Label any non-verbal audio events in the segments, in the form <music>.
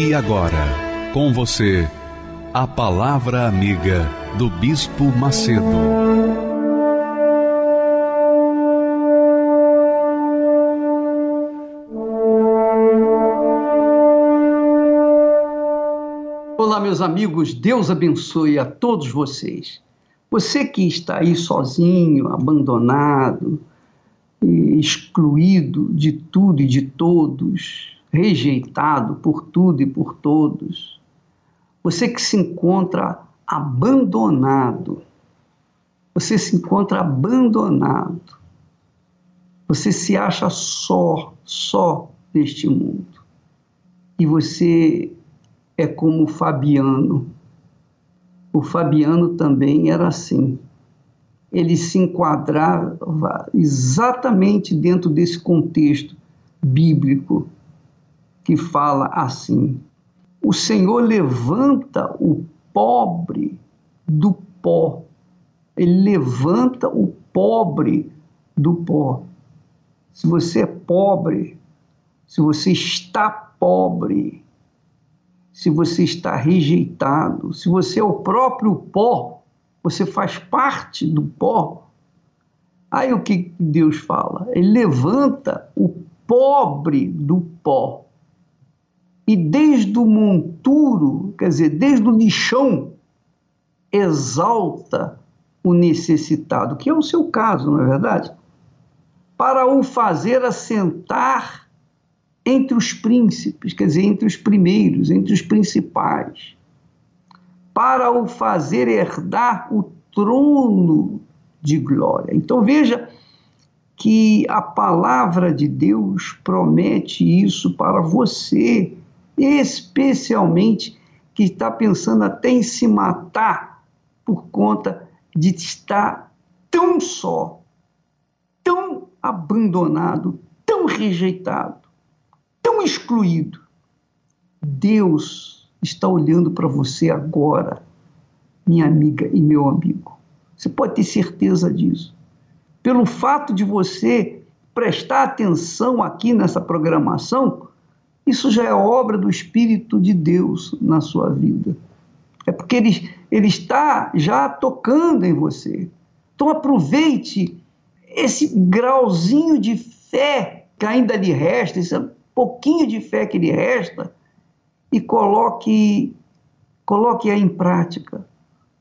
E agora, com você, a Palavra Amiga do Bispo Macedo. Olá, meus amigos, Deus abençoe a todos vocês. Você que está aí sozinho, abandonado, excluído de tudo e de todos, rejeitado por tudo e por todos, você que se encontra abandonado, você se encontra abandonado, você se acha só, só neste mundo. E você é como o Fabiano. O Fabiano também era assim. Ele se enquadrava exatamente dentro desse contexto bíblico que fala assim: O Senhor levanta o pobre do pó. Ele levanta o pobre do pó. Se você é pobre, se você está pobre, se você está rejeitado, se você é o próprio pó, você faz parte do pó. Aí o que Deus fala? Ele levanta o pobre do pó e desde o monturo, quer dizer, desde o lixão, exalta o necessitado, que é o seu caso, não é verdade? Para o fazer assentar entre os príncipes, quer dizer, entre os primeiros, entre os principais, para o fazer herdar o trono de glória. Então veja que a palavra de Deus promete isso para você especialmente que está pensando até em se matar por conta de estar tão só, tão abandonado, tão rejeitado, tão excluído. Deus está olhando para você agora, minha amiga e meu amigo. Você pode ter certeza disso. Pelo fato de você prestar atenção aqui nessa programação, isso já é obra do Espírito de Deus na sua vida. É porque ele, ele está já tocando em você. Então aproveite esse grauzinho de fé que ainda lhe resta, esse pouquinho de fé que lhe resta, e coloque, coloque-a em prática.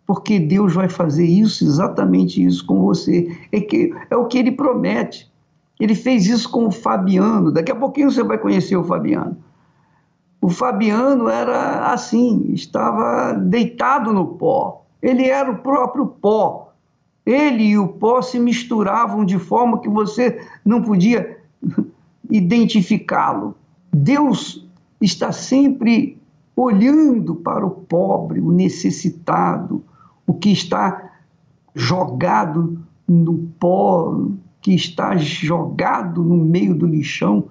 Porque Deus vai fazer isso, exatamente isso com você. É, que, é o que ele promete. Ele fez isso com o Fabiano. Daqui a pouquinho você vai conhecer o Fabiano. O Fabiano era assim, estava deitado no pó. Ele era o próprio pó. Ele e o pó se misturavam de forma que você não podia <laughs> identificá-lo. Deus está sempre olhando para o pobre, o necessitado, o que está jogado no pó, que está jogado no meio do lixão,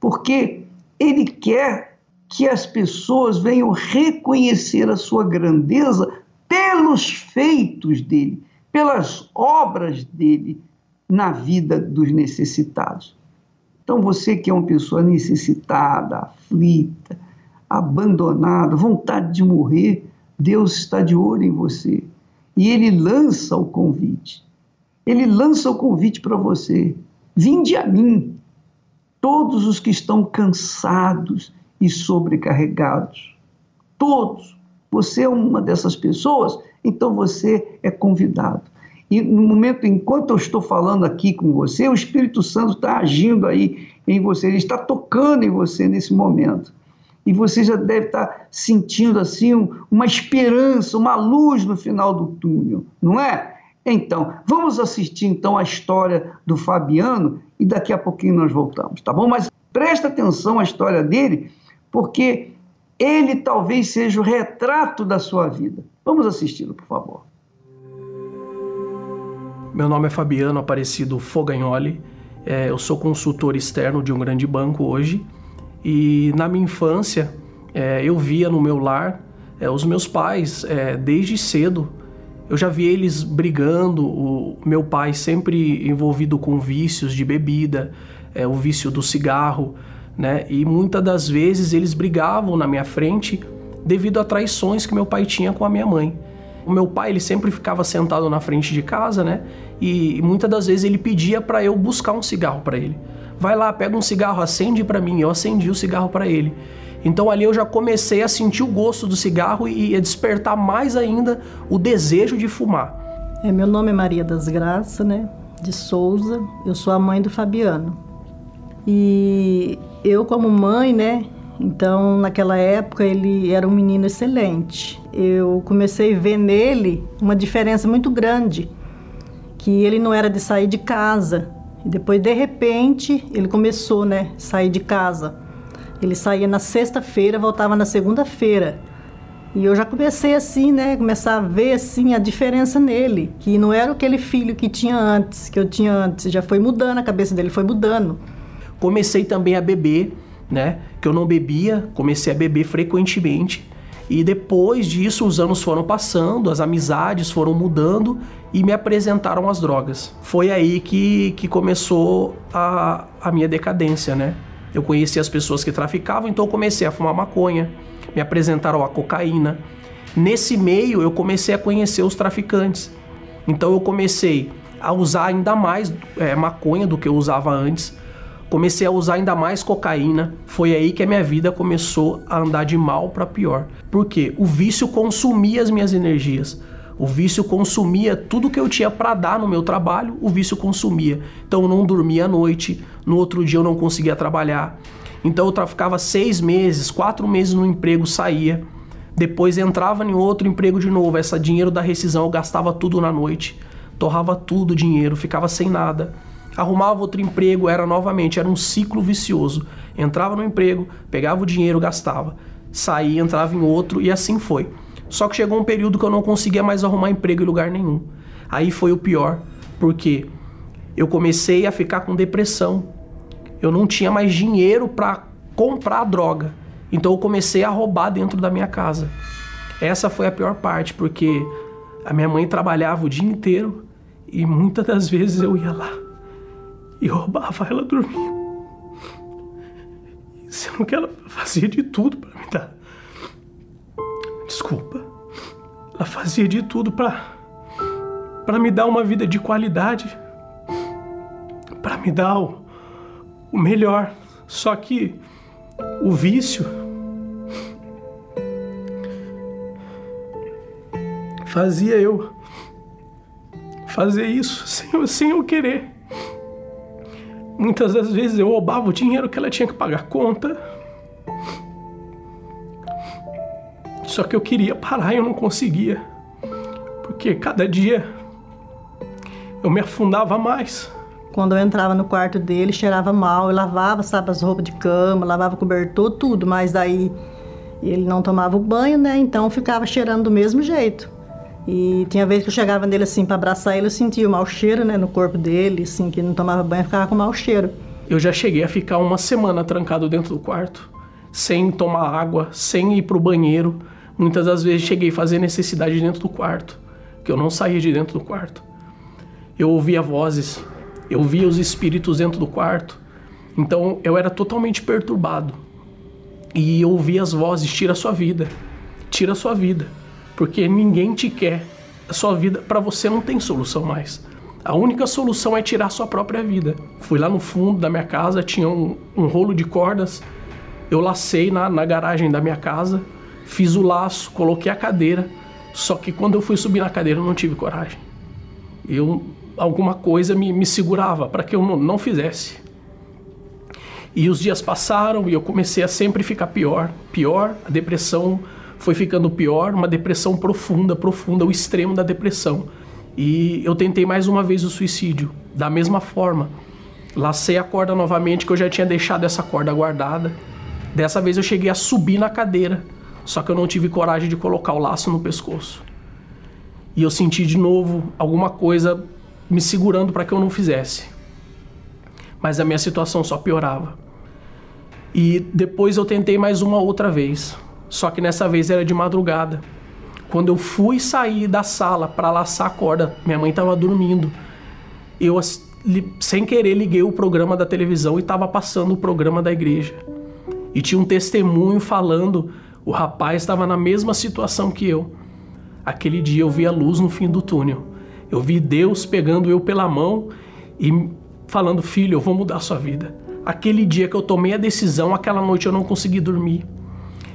porque ele quer que as pessoas venham reconhecer a sua grandeza pelos feitos dele, pelas obras dele na vida dos necessitados. Então, você que é uma pessoa necessitada, aflita, abandonada, vontade de morrer, Deus está de olho em você. E ele lança o convite. Ele lança o convite para você. Vinde a mim, todos os que estão cansados e sobrecarregados. Todos. Você é uma dessas pessoas, então você é convidado. E no momento, enquanto eu estou falando aqui com você, o Espírito Santo está agindo aí em você, ele está tocando em você nesse momento. E você já deve estar sentindo assim uma esperança, uma luz no final do túnel, não é? Então, vamos assistir então a história do Fabiano e daqui a pouquinho nós voltamos, tá bom? Mas Presta atenção à história dele, porque ele talvez seja o retrato da sua vida. Vamos assisti-lo, por favor. Meu nome é Fabiano Aparecido Fogagnoli. É, eu sou consultor externo de um grande banco hoje. E na minha infância, é, eu via no meu lar é, os meus pais, é, desde cedo, eu já vi eles brigando. O meu pai sempre envolvido com vícios de bebida, é, o vício do cigarro, né? E muitas das vezes eles brigavam na minha frente devido a traições que meu pai tinha com a minha mãe. O meu pai ele sempre ficava sentado na frente de casa, né? E, muitas das vezes ele pedia para eu buscar um cigarro para ele. Vai lá, pega um cigarro, acende para mim. Eu acendi o cigarro para ele. Então ali eu já comecei a sentir o gosto do cigarro e a despertar mais ainda o desejo de fumar. É, meu nome é Maria das Graças, né? De Souza. Eu sou a mãe do Fabiano. E eu como mãe, né? Então, naquela época ele era um menino excelente. Eu comecei a ver nele uma diferença muito grande, que ele não era de sair de casa. E depois, de repente, ele começou, né, sair de casa. Ele saía na sexta-feira, voltava na segunda-feira. E eu já comecei assim, né, começar a ver assim a diferença nele, que não era aquele filho que tinha antes, que eu tinha antes, já foi mudando a cabeça dele, foi mudando. Comecei também a beber, né? Que eu não bebia, comecei a beber frequentemente. E depois disso, os anos foram passando, as amizades foram mudando e me apresentaram as drogas. Foi aí que, que começou a, a minha decadência, né? Eu conheci as pessoas que traficavam, então eu comecei a fumar maconha, me apresentaram a cocaína. Nesse meio, eu comecei a conhecer os traficantes. Então eu comecei a usar ainda mais é, maconha do que eu usava antes comecei a usar ainda mais cocaína. Foi aí que a minha vida começou a andar de mal para pior. Porque o vício consumia as minhas energias. O vício consumia tudo que eu tinha para dar no meu trabalho, o vício consumia. Então eu não dormia à noite, no outro dia eu não conseguia trabalhar. Então eu ficava seis meses, quatro meses no emprego, saía. Depois entrava em outro emprego de novo. Esse dinheiro da rescisão eu gastava tudo na noite. Torrava tudo o dinheiro, ficava sem nada arrumava outro emprego, era novamente, era um ciclo vicioso. Entrava no emprego, pegava o dinheiro, gastava, saía, entrava em outro e assim foi. Só que chegou um período que eu não conseguia mais arrumar emprego em lugar nenhum. Aí foi o pior, porque eu comecei a ficar com depressão. Eu não tinha mais dinheiro para comprar droga. Então eu comecei a roubar dentro da minha casa. Essa foi a pior parte, porque a minha mãe trabalhava o dia inteiro e muitas das vezes eu ia lá e roubava ela dormindo. Sendo que ela fazia de tudo para me dar. Desculpa. Ela fazia de tudo para para me dar uma vida de qualidade, para me dar o, o melhor. Só que o vício fazia eu fazer isso <laughs> sem, sem eu querer. Muitas das vezes eu roubava o dinheiro que ela tinha que pagar conta. Só que eu queria parar e eu não conseguia. Porque cada dia eu me afundava mais. Quando eu entrava no quarto dele, cheirava mal, eu lavava, sabe, as roupas de cama, lavava cobertor, tudo, mas daí ele não tomava o banho, né? Então ficava cheirando do mesmo jeito. E tinha vezes que eu chegava nele assim para abraçar ele, eu sentia o mau cheiro, né, no corpo dele, assim, que não tomava banho, ficava com mau cheiro. Eu já cheguei a ficar uma semana trancado dentro do quarto, sem tomar água, sem ir pro banheiro. Muitas das vezes cheguei a fazer necessidade dentro do quarto, que eu não saía de dentro do quarto. Eu ouvia vozes, eu via os espíritos dentro do quarto. Então eu era totalmente perturbado. E eu ouvia as vozes: tira a sua vida, tira a sua vida porque ninguém te quer. A sua vida, para você não tem solução mais. A única solução é tirar a sua própria vida. Fui lá no fundo da minha casa, tinha um, um rolo de cordas. Eu lacei na, na garagem da minha casa, fiz o laço, coloquei a cadeira. Só que quando eu fui subir na cadeira, eu não tive coragem. Eu alguma coisa me, me segurava para que eu não, não fizesse. E os dias passaram e eu comecei a sempre ficar pior, pior, a depressão foi ficando pior, uma depressão profunda, profunda, o extremo da depressão. E eu tentei mais uma vez o suicídio, da mesma forma. Lacei a corda novamente, que eu já tinha deixado essa corda guardada. Dessa vez eu cheguei a subir na cadeira, só que eu não tive coragem de colocar o laço no pescoço. E eu senti de novo alguma coisa me segurando para que eu não fizesse. Mas a minha situação só piorava. E depois eu tentei mais uma outra vez, só que nessa vez era de madrugada. Quando eu fui sair da sala para laçar a corda, minha mãe estava dormindo. Eu, sem querer, liguei o programa da televisão e estava passando o programa da igreja. E tinha um testemunho falando: o rapaz estava na mesma situação que eu. Aquele dia eu vi a luz no fim do túnel. Eu vi Deus pegando eu pela mão e falando: Filho, eu vou mudar a sua vida. Aquele dia que eu tomei a decisão, aquela noite eu não consegui dormir.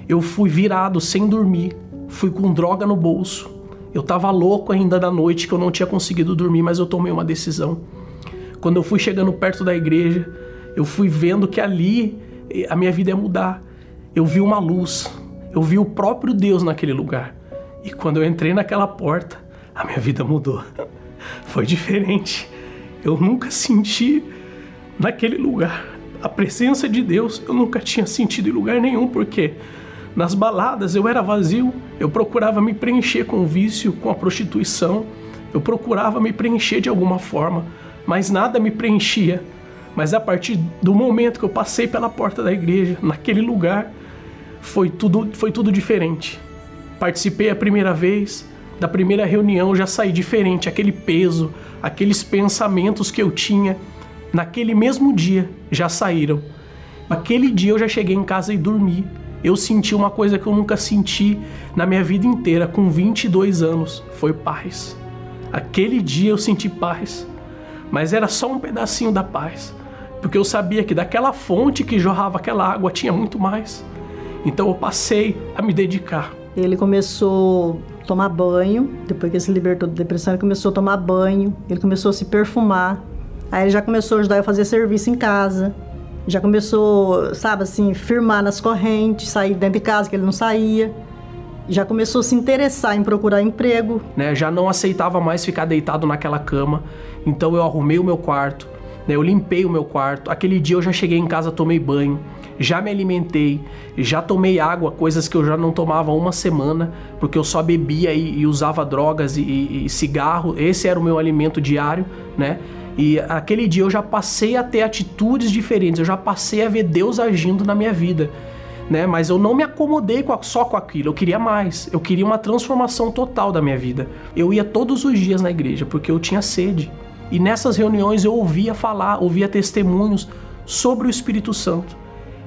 Eu fui virado sem dormir, fui com droga no bolso. Eu tava louco ainda da noite que eu não tinha conseguido dormir, mas eu tomei uma decisão. Quando eu fui chegando perto da igreja, eu fui vendo que ali a minha vida ia mudar. Eu vi uma luz, eu vi o próprio Deus naquele lugar. E quando eu entrei naquela porta, a minha vida mudou. Foi diferente. Eu nunca senti naquele lugar a presença de Deus. Eu nunca tinha sentido em lugar nenhum, porque nas baladas eu era vazio, eu procurava me preencher com o vício, com a prostituição, eu procurava me preencher de alguma forma, mas nada me preenchia. Mas a partir do momento que eu passei pela porta da igreja, naquele lugar, foi tudo, foi tudo diferente. Participei a primeira vez, da primeira reunião já saí diferente, aquele peso, aqueles pensamentos que eu tinha, naquele mesmo dia já saíram. Aquele dia eu já cheguei em casa e dormi eu senti uma coisa que eu nunca senti na minha vida inteira, com 22 anos, foi paz. Aquele dia eu senti paz, mas era só um pedacinho da paz, porque eu sabia que daquela fonte que jorrava aquela água tinha muito mais. Então eu passei a me dedicar. Ele começou a tomar banho, depois que ele se libertou da depressão, ele começou a tomar banho, ele começou a se perfumar. Aí ele já começou a ajudar eu a fazer serviço em casa já começou, sabe assim, firmar nas correntes, sair dentro de casa que ele não saía. Já começou a se interessar em procurar emprego. Né, já não aceitava mais ficar deitado naquela cama. Então eu arrumei o meu quarto, né, eu limpei o meu quarto. Aquele dia eu já cheguei em casa, tomei banho, já me alimentei, já tomei água, coisas que eu já não tomava uma semana, porque eu só bebia e, e usava drogas e, e, e cigarro. Esse era o meu alimento diário, né? E aquele dia eu já passei a ter atitudes diferentes, eu já passei a ver Deus agindo na minha vida. Né? Mas eu não me acomodei com a, só com aquilo, eu queria mais, eu queria uma transformação total da minha vida. Eu ia todos os dias na igreja porque eu tinha sede. E nessas reuniões eu ouvia falar, ouvia testemunhos sobre o Espírito Santo.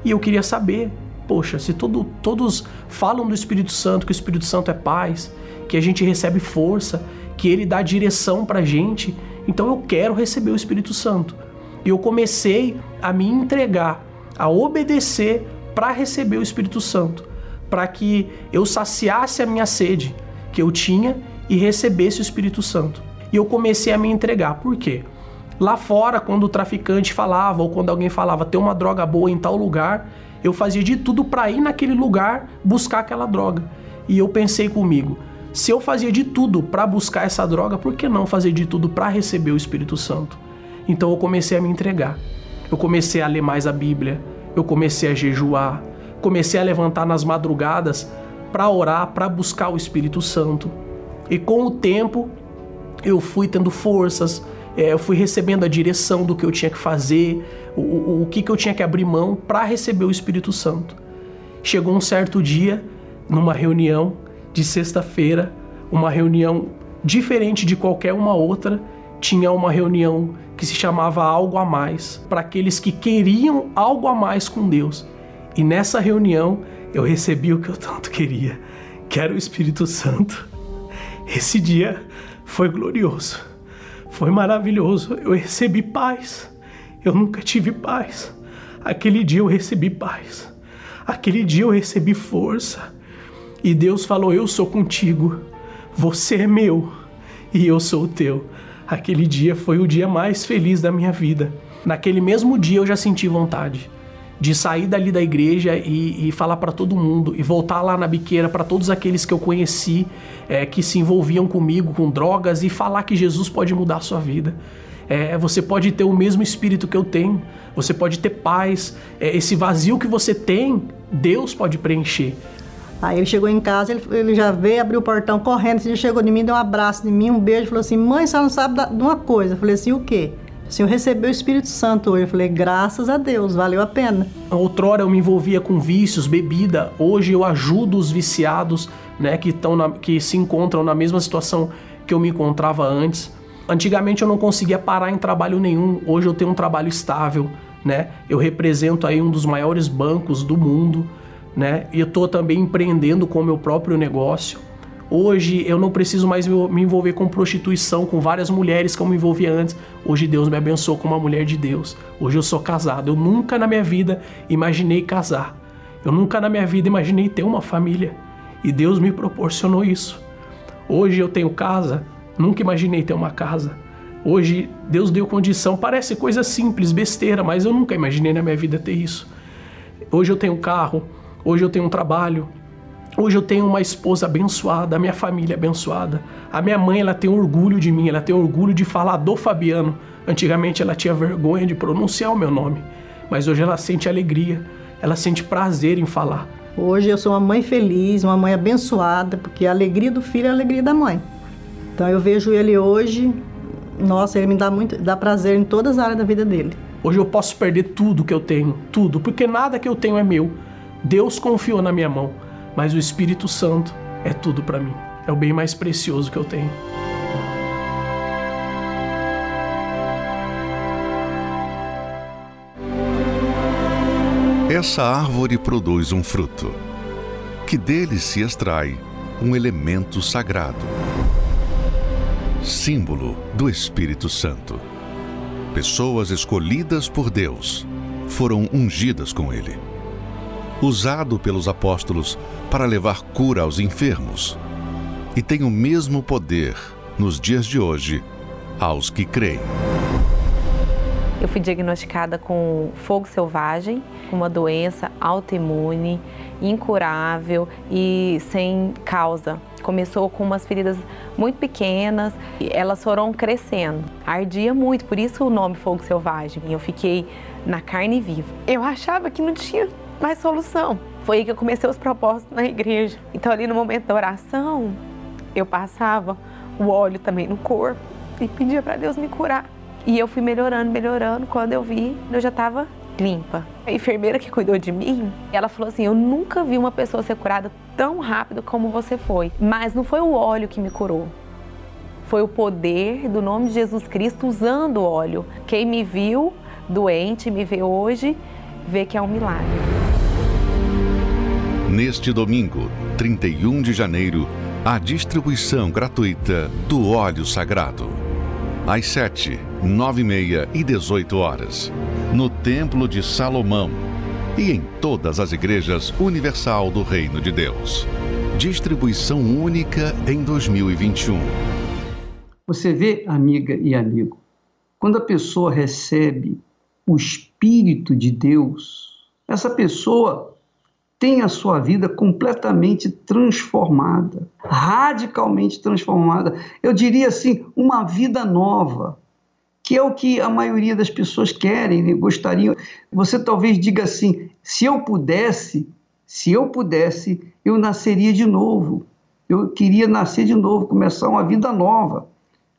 E eu queria saber, poxa, se todo, todos falam do Espírito Santo, que o Espírito Santo é paz, que a gente recebe força, que ele dá direção pra gente, então eu quero receber o Espírito Santo. E eu comecei a me entregar, a obedecer para receber o Espírito Santo, para que eu saciasse a minha sede que eu tinha e recebesse o Espírito Santo. E eu comecei a me entregar. Por quê? Lá fora, quando o traficante falava ou quando alguém falava tem uma droga boa em tal lugar, eu fazia de tudo para ir naquele lugar buscar aquela droga. E eu pensei comigo, se eu fazia de tudo para buscar essa droga, por que não fazer de tudo para receber o Espírito Santo? Então eu comecei a me entregar. Eu comecei a ler mais a Bíblia, eu comecei a jejuar, comecei a levantar nas madrugadas para orar, para buscar o Espírito Santo. E com o tempo eu fui tendo forças, é, eu fui recebendo a direção do que eu tinha que fazer, o, o, o que, que eu tinha que abrir mão para receber o Espírito Santo. Chegou um certo dia, numa reunião, de sexta-feira, uma reunião diferente de qualquer uma outra, tinha uma reunião que se chamava Algo a Mais, para aqueles que queriam algo a mais com Deus. E nessa reunião eu recebi o que eu tanto queria, que era o Espírito Santo. Esse dia foi glorioso, foi maravilhoso. Eu recebi paz. Eu nunca tive paz. Aquele dia eu recebi paz. Aquele dia eu recebi força. E Deus falou: Eu sou contigo, você é meu e eu sou teu. Aquele dia foi o dia mais feliz da minha vida. Naquele mesmo dia eu já senti vontade de sair dali da igreja e, e falar para todo mundo e voltar lá na biqueira para todos aqueles que eu conheci é, que se envolviam comigo com drogas e falar que Jesus pode mudar a sua vida. É, você pode ter o mesmo espírito que eu tenho, você pode ter paz, é, esse vazio que você tem, Deus pode preencher. Aí ele chegou em casa, ele, ele já veio, abriu o portão correndo, ele chegou de mim, deu um abraço de mim, um beijo, falou assim: Mãe, você não sabe de uma coisa. Eu falei assim: O quê? Assim, eu recebi o Espírito Santo hoje. Eu falei, graças a Deus, valeu a pena. Outrora eu me envolvia com vícios, bebida. Hoje eu ajudo os viciados, né, que, estão que se encontram na mesma situação que eu me encontrava antes. Antigamente eu não conseguia parar em trabalho nenhum. Hoje eu tenho um trabalho estável, né? Eu represento aí um dos maiores bancos do mundo, né? E eu tô também empreendendo com o meu próprio negócio. Hoje eu não preciso mais me envolver com prostituição, com várias mulheres que eu me envolvia antes. Hoje Deus me abençoou com uma mulher de Deus. Hoje eu sou casado. Eu nunca na minha vida imaginei casar. Eu nunca na minha vida imaginei ter uma família. E Deus me proporcionou isso. Hoje eu tenho casa. Nunca imaginei ter uma casa. Hoje Deus deu condição. Parece coisa simples, besteira, mas eu nunca imaginei na minha vida ter isso. Hoje eu tenho carro. Hoje eu tenho um trabalho. Hoje eu tenho uma esposa abençoada, a minha família abençoada. A minha mãe, ela tem orgulho de mim, ela tem orgulho de falar do Fabiano. Antigamente ela tinha vergonha de pronunciar o meu nome, mas hoje ela sente alegria, ela sente prazer em falar. Hoje eu sou uma mãe feliz, uma mãe abençoada, porque a alegria do filho é a alegria da mãe. Então eu vejo ele hoje, nossa, ele me dá muito, dá prazer em todas as áreas da vida dele. Hoje eu posso perder tudo que eu tenho, tudo, porque nada que eu tenho é meu. Deus confiou na minha mão mas o Espírito Santo é tudo para mim. É o bem mais precioso que eu tenho. Essa árvore produz um fruto, que dele se extrai um elemento sagrado, símbolo do Espírito Santo. Pessoas escolhidas por Deus foram ungidas com ele usado pelos apóstolos para levar cura aos enfermos, e tem o mesmo poder nos dias de hoje aos que creem. Eu fui diagnosticada com fogo selvagem, uma doença autoimune, incurável e sem causa. Começou com umas feridas muito pequenas e elas foram crescendo. Ardia muito, por isso o nome fogo selvagem. Eu fiquei na carne viva. Eu achava que não tinha mais solução. Foi aí que eu comecei os propósitos na igreja. Então, ali no momento da oração, eu passava o óleo também no corpo e pedia para Deus me curar. E eu fui melhorando, melhorando. Quando eu vi, eu já estava limpa. A enfermeira que cuidou de mim, ela falou assim: Eu nunca vi uma pessoa ser curada tão rápido como você foi. Mas não foi o óleo que me curou. Foi o poder do nome de Jesus Cristo usando o óleo. Quem me viu doente, me vê hoje, vê que é um milagre. Neste domingo, 31 de janeiro, a distribuição gratuita do óleo sagrado. Às 7, 9 e meia e 18 horas, no Templo de Salomão e em todas as igrejas universal do Reino de Deus. Distribuição única em 2021. Você vê, amiga e amigo, quando a pessoa recebe o Espírito de Deus, essa pessoa tem a sua vida completamente transformada, radicalmente transformada. Eu diria assim, uma vida nova, que é o que a maioria das pessoas querem, né? gostariam. Você talvez diga assim: se eu pudesse, se eu pudesse, eu nasceria de novo. Eu queria nascer de novo, começar uma vida nova.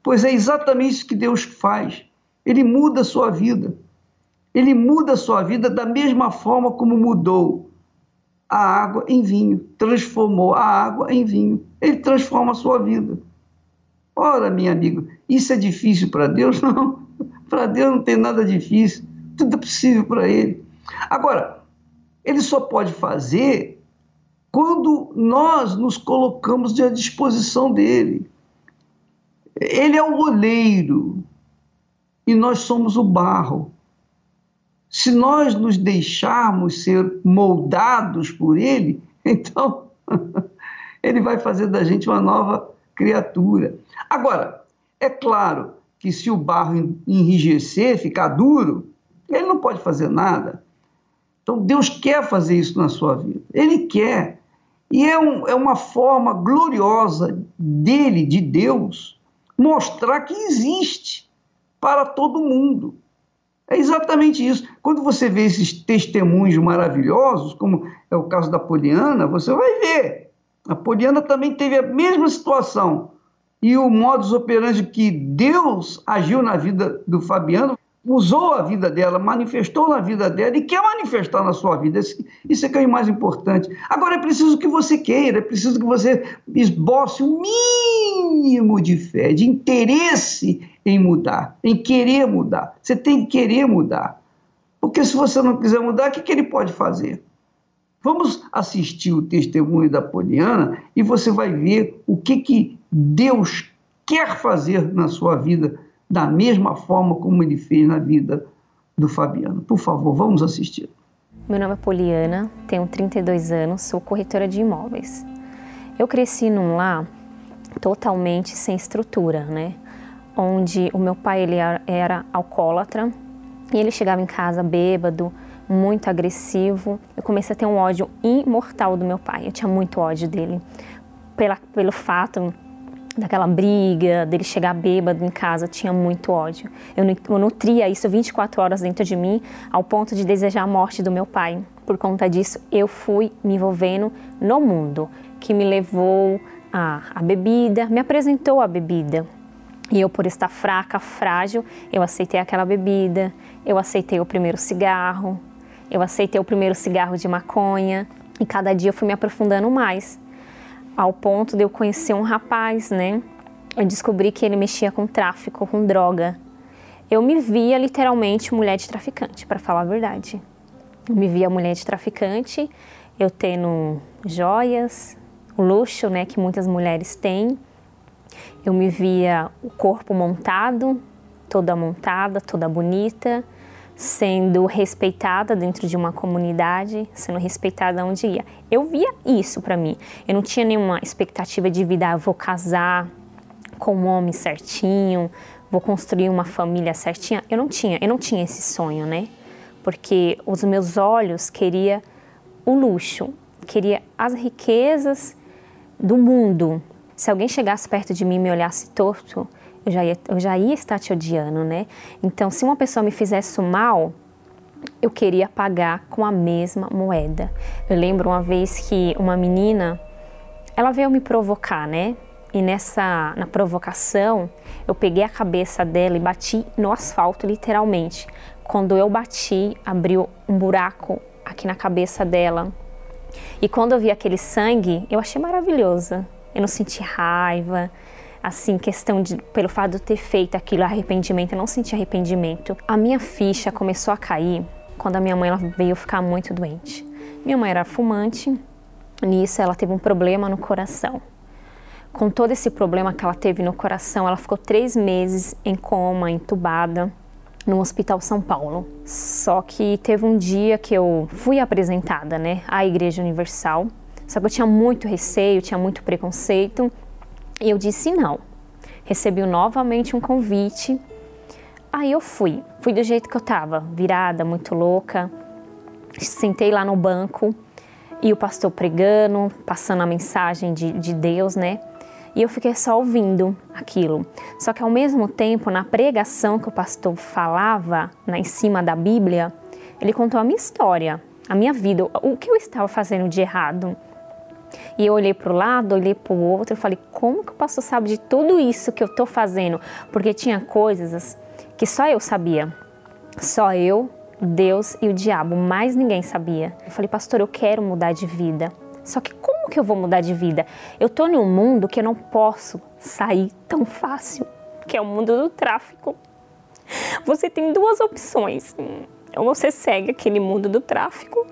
Pois é exatamente isso que Deus faz. Ele muda a sua vida. Ele muda a sua vida da mesma forma como mudou a água em vinho, transformou a água em vinho. Ele transforma a sua vida. Ora, meu amigo, isso é difícil para Deus? <laughs> Não. Para Deus não tem nada difícil. Tudo é possível para Ele. Agora, Ele só pode fazer quando nós nos colocamos à disposição dele. Ele é o oleiro e nós somos o barro. Se nós nos deixarmos ser moldados por Ele, <laughs> então Ele vai fazer da gente uma nova criatura. Agora, é claro que se o barro enrijecer, ficar duro, ele não pode fazer nada. Então Deus quer fazer isso na sua vida. Ele quer. E é, um, é uma forma gloriosa dele, de Deus, mostrar que existe para todo mundo. É exatamente isso. Quando você vê esses testemunhos maravilhosos, como é o caso da Poliana, você vai ver. A Poliana também teve a mesma situação. E o modus operandi que Deus agiu na vida do Fabiano usou a vida dela, manifestou na vida dela e quer manifestar na sua vida. Isso é que é o mais importante. Agora é preciso que você queira, é preciso que você esboce o mínimo de fé, de interesse em mudar, em querer mudar. Você tem que querer mudar. Porque se você não quiser mudar, o que, que ele pode fazer? Vamos assistir o testemunho da Poliana e você vai ver o que, que Deus quer fazer na sua vida da mesma forma como ele fez na vida do Fabiano. Por favor, vamos assistir. Meu nome é Poliana, tenho 32 anos, sou corretora de imóveis. Eu cresci num lar totalmente sem estrutura, né? Onde o meu pai ele era alcoólatra e ele chegava em casa bêbado, muito agressivo. Eu comecei a ter um ódio imortal do meu pai. Eu tinha muito ódio dele pela, pelo fato daquela briga, dele chegar bêbado em casa, tinha muito ódio. Eu, eu nutria isso 24 horas dentro de mim, ao ponto de desejar a morte do meu pai. Por conta disso, eu fui me envolvendo no mundo, que me levou a bebida, me apresentou a bebida. E eu, por estar fraca, frágil, eu aceitei aquela bebida, eu aceitei o primeiro cigarro, eu aceitei o primeiro cigarro de maconha, e cada dia eu fui me aprofundando mais ao ponto de eu conhecer um rapaz, né? Eu descobri que ele mexia com tráfico, com droga. Eu me via literalmente mulher de traficante, para falar a verdade. Eu me via mulher de traficante, eu tendo joias, luxo, né, que muitas mulheres têm. Eu me via o corpo montado, toda montada, toda bonita sendo respeitada dentro de uma comunidade, sendo respeitada onde ia. Eu via isso para mim. Eu não tinha nenhuma expectativa de vida, ah, vou casar com um homem certinho, vou construir uma família certinha. Eu não tinha, eu não tinha esse sonho, né? Porque os meus olhos queria o luxo, queria as riquezas do mundo. Se alguém chegasse perto de mim e me olhasse torto, eu já ia, eu já ia estar te odiando, né? Então, se uma pessoa me fizesse mal, eu queria pagar com a mesma moeda. Eu lembro uma vez que uma menina, ela veio me provocar, né? E nessa na provocação, eu peguei a cabeça dela e bati no asfalto, literalmente. Quando eu bati, abriu um buraco aqui na cabeça dela. E quando eu vi aquele sangue, eu achei maravilhosa. Eu não senti raiva, assim, questão de, pelo fato de eu ter feito aquilo, arrependimento, eu não senti arrependimento. A minha ficha começou a cair quando a minha mãe veio ficar muito doente. Minha mãe era fumante, nisso ela teve um problema no coração. Com todo esse problema que ela teve no coração, ela ficou três meses em coma, entubada, no Hospital São Paulo. Só que teve um dia que eu fui apresentada, né, à Igreja Universal. Só que eu tinha muito receio, tinha muito preconceito e eu disse não. Recebi novamente um convite. Aí eu fui. Fui do jeito que eu estava, virada, muito louca. Sentei lá no banco e o pastor pregando, passando a mensagem de, de Deus, né? E eu fiquei só ouvindo aquilo. Só que ao mesmo tempo, na pregação que o pastor falava, na, em cima da Bíblia, ele contou a minha história, a minha vida, o que eu estava fazendo de errado. E eu olhei para o lado, olhei para o outro e falei: como que o pastor sabe de tudo isso que eu estou fazendo? Porque tinha coisas que só eu sabia. Só eu, Deus e o diabo, mais ninguém sabia. Eu falei: pastor, eu quero mudar de vida. Só que como que eu vou mudar de vida? Eu estou em um mundo que eu não posso sair tão fácil, que é o mundo do tráfico. Você tem duas opções. Ou você segue aquele mundo do tráfico,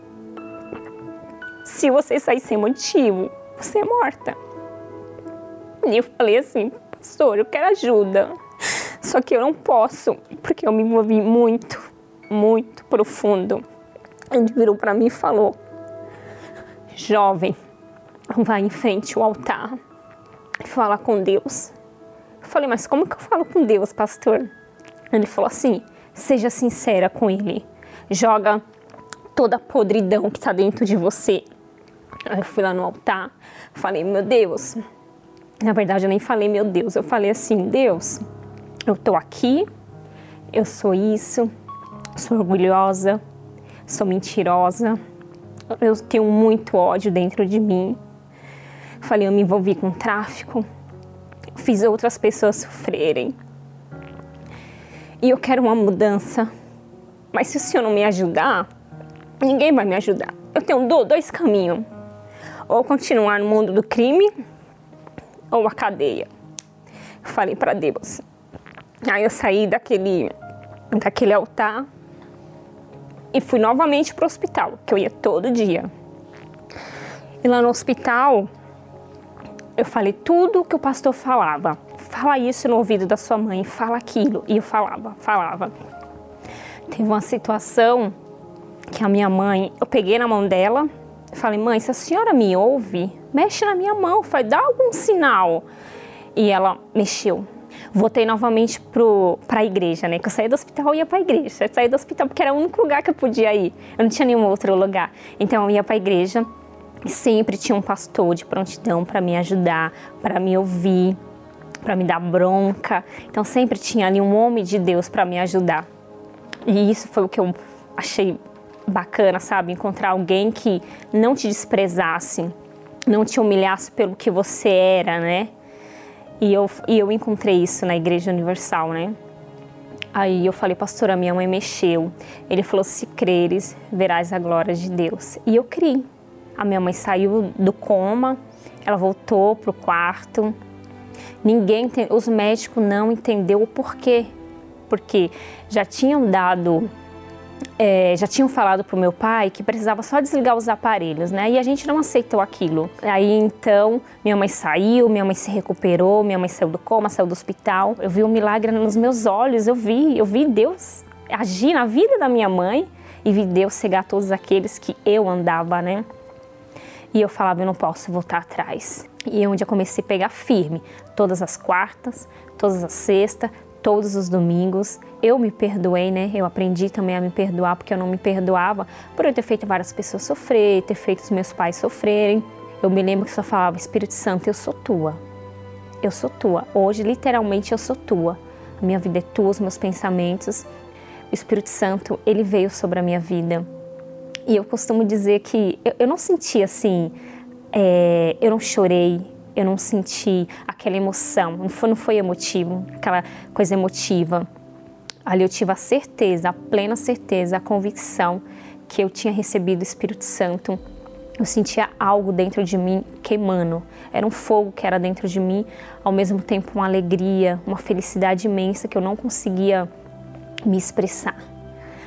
se você sair sem motivo, você é morta. E eu falei assim, pastor, eu quero ajuda. Só que eu não posso, porque eu me envolvi muito, muito profundo. Ele virou para mim e falou: Jovem, vai em frente ao altar e fala com Deus. Eu falei, mas como que eu falo com Deus, pastor? Ele falou assim: seja sincera com Ele. Joga toda a podridão que está dentro de você. Aí eu fui lá no altar, falei, meu Deus. Na verdade, eu nem falei, meu Deus, eu falei assim, Deus, eu tô aqui, eu sou isso, sou orgulhosa, sou mentirosa, eu tenho muito ódio dentro de mim. Falei, eu me envolvi com tráfico, fiz outras pessoas sofrerem. E eu quero uma mudança. Mas se o senhor não me ajudar, ninguém vai me ajudar. Eu tenho dois caminhos: ou continuar no mundo do crime, ou a cadeia. Falei para Deus. Aí eu saí daquele, daquele altar e fui novamente para o hospital, que eu ia todo dia. E lá no hospital, eu falei tudo que o pastor falava. Fala isso no ouvido da sua mãe, fala aquilo. E eu falava, falava. Teve uma situação que a minha mãe, eu peguei na mão dela, falei, mãe, se a senhora me ouve, mexe na minha mão, faz, dá algum sinal. E ela mexeu. Voltei novamente para a igreja, né? Que eu saí do hospital e ia para a igreja. Eu saí do hospital porque era o único lugar que eu podia ir. Eu não tinha nenhum outro lugar. Então eu ia para a igreja e sempre tinha um pastor de prontidão para me ajudar, para me ouvir, para me dar bronca. Então sempre tinha ali um homem de Deus para me ajudar. E isso foi o que eu achei bacana, sabe? Encontrar alguém que não te desprezasse, não te humilhasse pelo que você era, né? E eu, e eu encontrei isso na Igreja Universal, né? Aí eu falei, pastora, minha mãe mexeu. Ele falou: se creres, verás a glória de Deus. E eu criei. A minha mãe saiu do coma, ela voltou pro quarto. Ninguém, os médicos não entendeu o porquê. Porque já tinham dado é, já tinham falado para o meu pai que precisava só desligar os aparelhos, né? E a gente não aceitou aquilo. Aí então minha mãe saiu, minha mãe se recuperou, minha mãe saiu do coma, saiu do hospital. Eu vi um milagre nos meus olhos, eu vi, eu vi Deus agir na vida da minha mãe e vi Deus cegar todos aqueles que eu andava, né? E eu falava, eu não posso voltar atrás. E é onde eu comecei a pegar firme, todas as quartas, todas as sextas, todos os domingos. Eu me perdoei, né? Eu aprendi também a me perdoar porque eu não me perdoava por eu ter feito várias pessoas sofrer, ter feito os meus pais sofrerem. Eu me lembro que só falava, Espírito Santo, eu sou tua. Eu sou tua. Hoje, literalmente, eu sou tua. A minha vida é tua, os meus pensamentos. O Espírito Santo, ele veio sobre a minha vida. E eu costumo dizer que eu, eu não senti assim, é, eu não chorei, eu não senti aquela emoção, não foi, não foi emotivo, aquela coisa emotiva. Ali eu tive a certeza, a plena certeza, a convicção que eu tinha recebido o Espírito Santo. Eu sentia algo dentro de mim queimando. Era um fogo que era dentro de mim, ao mesmo tempo uma alegria, uma felicidade imensa que eu não conseguia me expressar.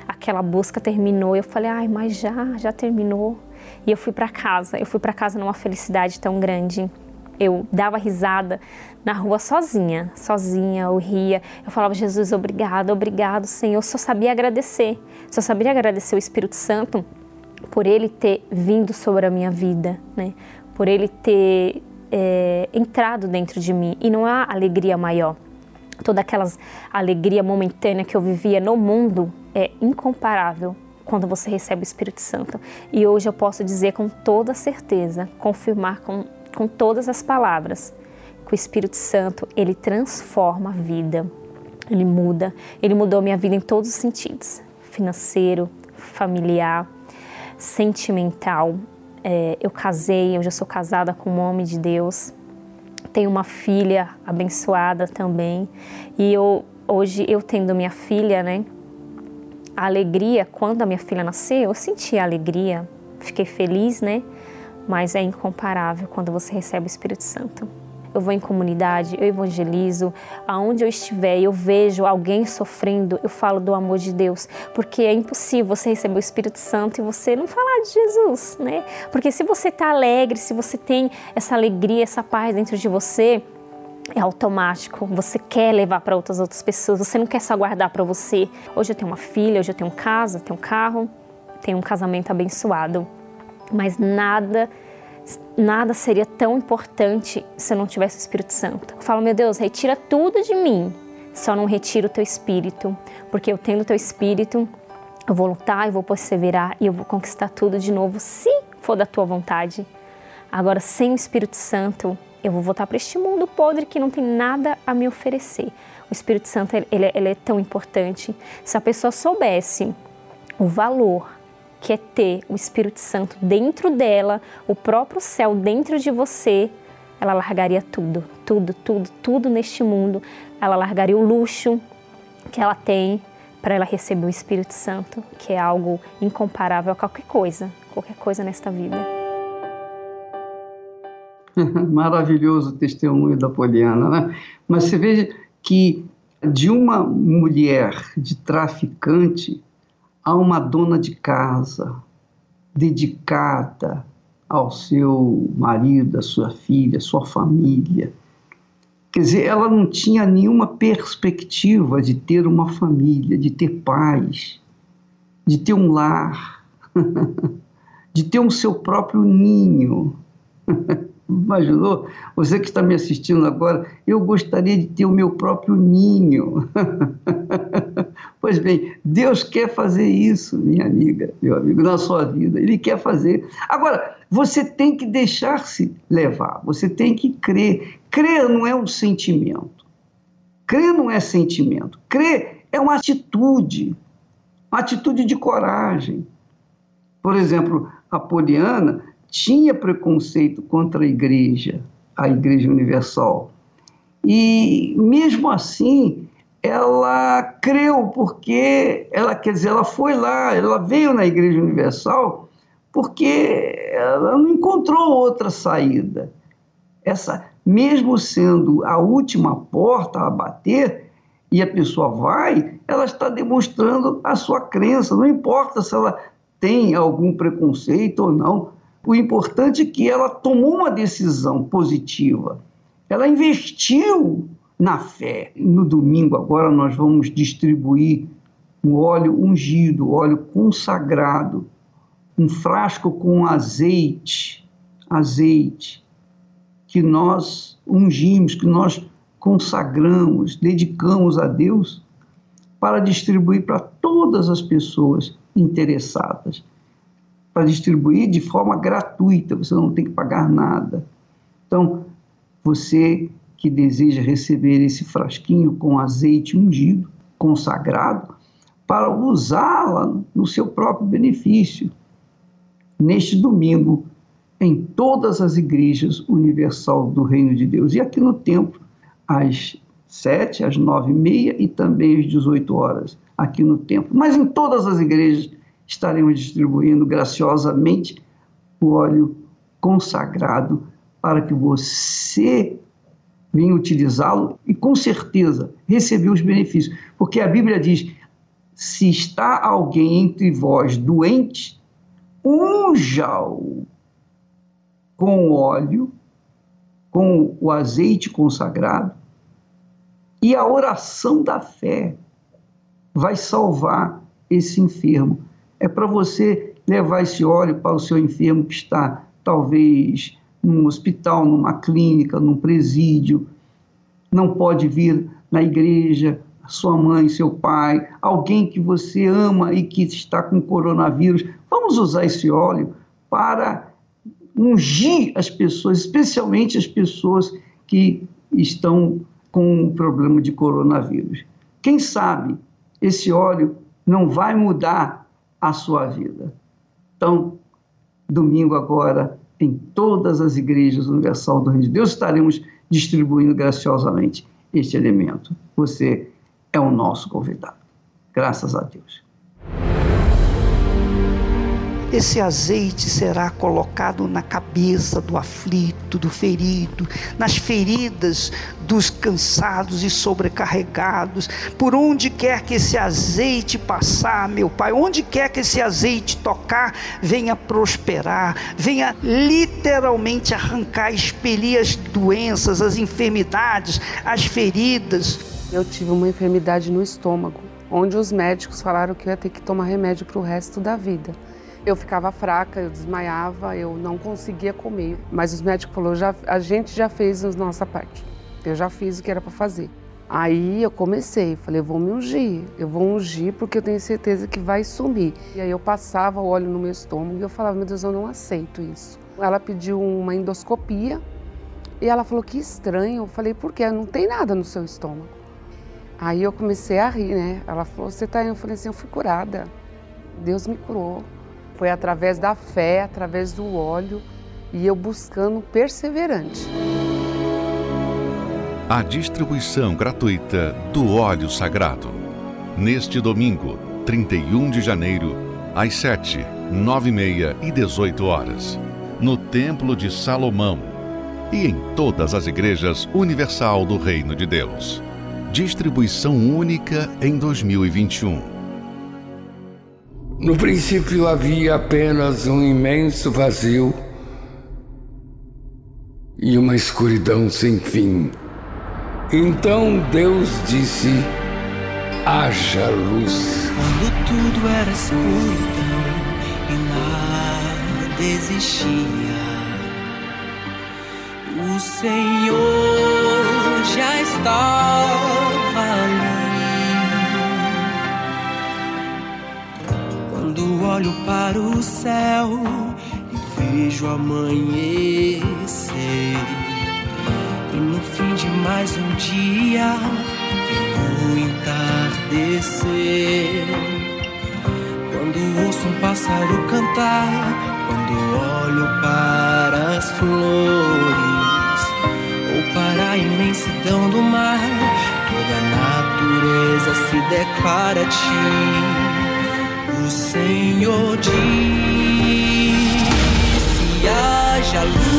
Aquela busca terminou, eu falei: "Ai, mas já, já terminou". E eu fui para casa. Eu fui para casa numa felicidade tão grande eu dava risada na rua sozinha, sozinha, eu ria. Eu falava, Jesus, obrigado, obrigado, Senhor. Eu só sabia agradecer, só sabia agradecer o Espírito Santo por ele ter vindo sobre a minha vida, né? por ele ter é, entrado dentro de mim. E não há alegria maior. Toda aquela alegria momentânea que eu vivia no mundo é incomparável quando você recebe o Espírito Santo. E hoje eu posso dizer com toda certeza, confirmar com com todas as palavras, que o Espírito Santo, ele transforma a vida, ele muda, ele mudou minha vida em todos os sentidos, financeiro, familiar, sentimental. É, eu casei, eu já sou casada com um homem de Deus, tenho uma filha abençoada também, e eu, hoje eu tendo minha filha, né, a alegria, quando a minha filha nasceu, eu senti a alegria, fiquei feliz, né, mas é incomparável quando você recebe o Espírito Santo. Eu vou em comunidade, eu evangelizo, aonde eu estiver, eu vejo alguém sofrendo, eu falo do amor de Deus, porque é impossível você receber o Espírito Santo e você não falar de Jesus, né? Porque se você está alegre, se você tem essa alegria, essa paz dentro de você, é automático. Você quer levar para outras outras pessoas. Você não quer só guardar para você. Hoje eu tenho uma filha, hoje eu tenho casa, tenho carro, tenho um casamento abençoado mas nada nada seria tão importante se eu não tivesse o Espírito Santo. Eu falo, meu Deus, retira tudo de mim, só não retira o teu espírito, porque eu tendo o teu espírito, Eu vou lutar, eu vou perseverar e eu vou conquistar tudo de novo, se for da tua vontade. Agora, sem o Espírito Santo, eu vou voltar para este mundo podre que não tem nada a me oferecer. O Espírito Santo ele, ele é tão importante. Se a pessoa soubesse o valor que é ter o Espírito Santo dentro dela, o próprio céu dentro de você, ela largaria tudo, tudo, tudo, tudo neste mundo. Ela largaria o luxo que ela tem para ela receber o Espírito Santo, que é algo incomparável a qualquer coisa, qualquer coisa nesta vida. <laughs> Maravilhoso o testemunho da Poliana, né? Mas você veja que de uma mulher de traficante a uma dona de casa dedicada ao seu marido, à sua filha, à sua família. Quer dizer, ela não tinha nenhuma perspectiva de ter uma família, de ter paz, de ter um lar, <laughs> de ter um seu próprio ninho. <laughs> Imaginou? Você que está me assistindo agora, eu gostaria de ter o meu próprio ninho. <laughs> pois bem, Deus quer fazer isso, minha amiga, meu amigo, na sua vida. Ele quer fazer. Agora, você tem que deixar-se levar, você tem que crer. Crer não é um sentimento. Crer não é sentimento. Crer é uma atitude, uma atitude de coragem. Por exemplo, a Poliana tinha preconceito contra a igreja, a Igreja Universal. E mesmo assim, ela creu porque ela quer dizer, ela foi lá, ela veio na Igreja Universal porque ela não encontrou outra saída. Essa, mesmo sendo a última porta a bater, e a pessoa vai, ela está demonstrando a sua crença, não importa se ela tem algum preconceito ou não, o importante é que ela tomou uma decisão positiva. Ela investiu na fé. No domingo, agora, nós vamos distribuir um óleo ungido, óleo consagrado, um frasco com azeite, azeite, que nós ungimos, que nós consagramos, dedicamos a Deus para distribuir para todas as pessoas interessadas para distribuir de forma gratuita, você não tem que pagar nada. Então, você que deseja receber esse frasquinho com azeite ungido, consagrado, para usá-la no seu próprio benefício. Neste domingo, em todas as igrejas universal do Reino de Deus. E aqui no templo, às sete, às nove e meia e também às 18 horas, aqui no templo. Mas em todas as igrejas estaremos distribuindo graciosamente o óleo consagrado para que você venha utilizá-lo e com certeza receber os benefícios. Porque a Bíblia diz: se está alguém entre vós doente, unja-o com o óleo, com o azeite consagrado, e a oração da fé vai salvar esse enfermo é para você levar esse óleo para o seu enfermo que está, talvez, num hospital, numa clínica, num presídio, não pode vir na igreja, sua mãe, seu pai, alguém que você ama e que está com coronavírus. Vamos usar esse óleo para ungir as pessoas, especialmente as pessoas que estão com o problema de coronavírus. Quem sabe esse óleo não vai mudar a sua vida. Então, domingo agora, em todas as igrejas universal do Reino de Deus, estaremos distribuindo graciosamente este elemento. Você é o nosso convidado. Graças a Deus. Esse azeite será colocado na cabeça do aflito, do ferido, nas feridas dos cansados e sobrecarregados. Por onde quer que esse azeite passar, meu Pai, onde quer que esse azeite tocar, venha prosperar, venha literalmente arrancar, expelir as doenças, as enfermidades, as feridas. Eu tive uma enfermidade no estômago, onde os médicos falaram que eu ia ter que tomar remédio para o resto da vida. Eu ficava fraca, eu desmaiava, eu não conseguia comer. Mas os médicos falaram, já, a gente já fez a nossa parte. Eu já fiz o que era para fazer. Aí eu comecei, falei, eu vou me ungir, eu vou ungir porque eu tenho certeza que vai sumir. E aí eu passava o óleo no meu estômago e eu falava, meu Deus, eu não aceito isso. Ela pediu uma endoscopia e ela falou, que estranho. Eu falei, por quê? Não tem nada no seu estômago. Aí eu comecei a rir, né? Ela falou, você tá aí? Eu falei assim, eu fui curada. Deus me curou. Foi através da fé, através do óleo e eu buscando perseverante a distribuição gratuita do óleo sagrado. Neste domingo, 31 de janeiro, às 7, 9 e meia e 18 horas, no Templo de Salomão e em todas as igrejas universal do Reino de Deus. Distribuição única em 2021. No princípio havia apenas um imenso vazio e uma escuridão sem fim. Então Deus disse: haja luz. Quando tudo era escuridão e nada existia, o Senhor já estava olho para o céu e vejo amanhecer e no fim de mais um dia vem o entardecer. Quando ouço um pássaro cantar, quando olho para as flores ou para a imensidão do mar, toda a natureza se declara a ti. O Senhor diz: se haja luz.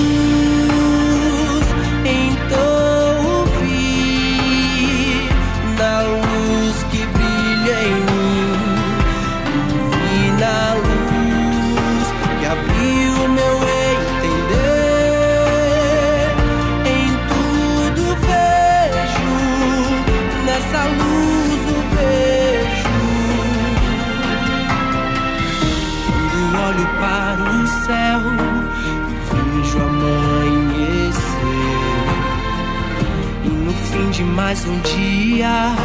Mais um dia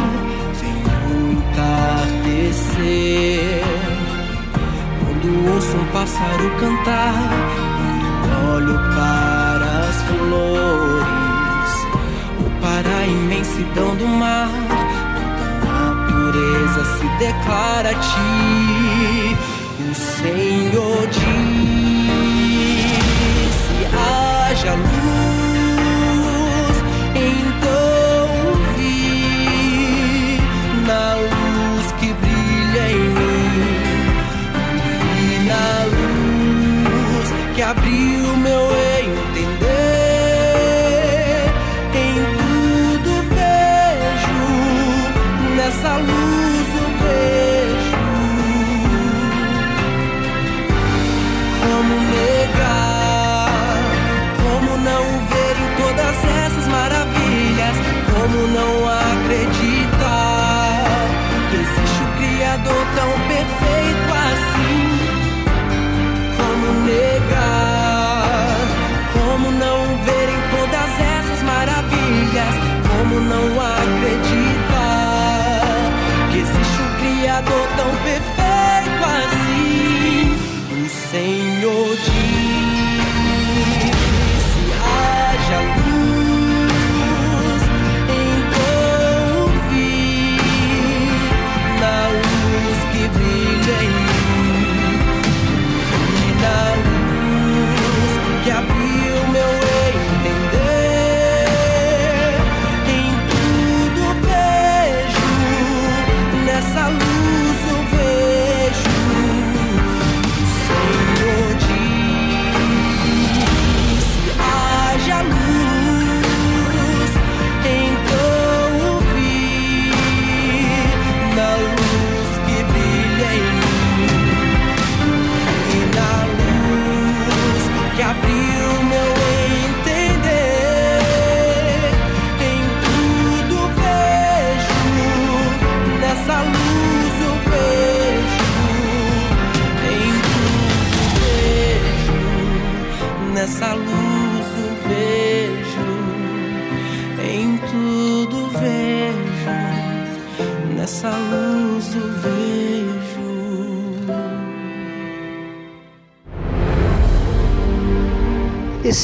vem o entardecer. Quando ouço um pássaro cantar, quando olho para as flores, ou para a imensidão do mar, toda a natureza se declara a ti. O Senhor disse: haja luz. Abriu meu entender.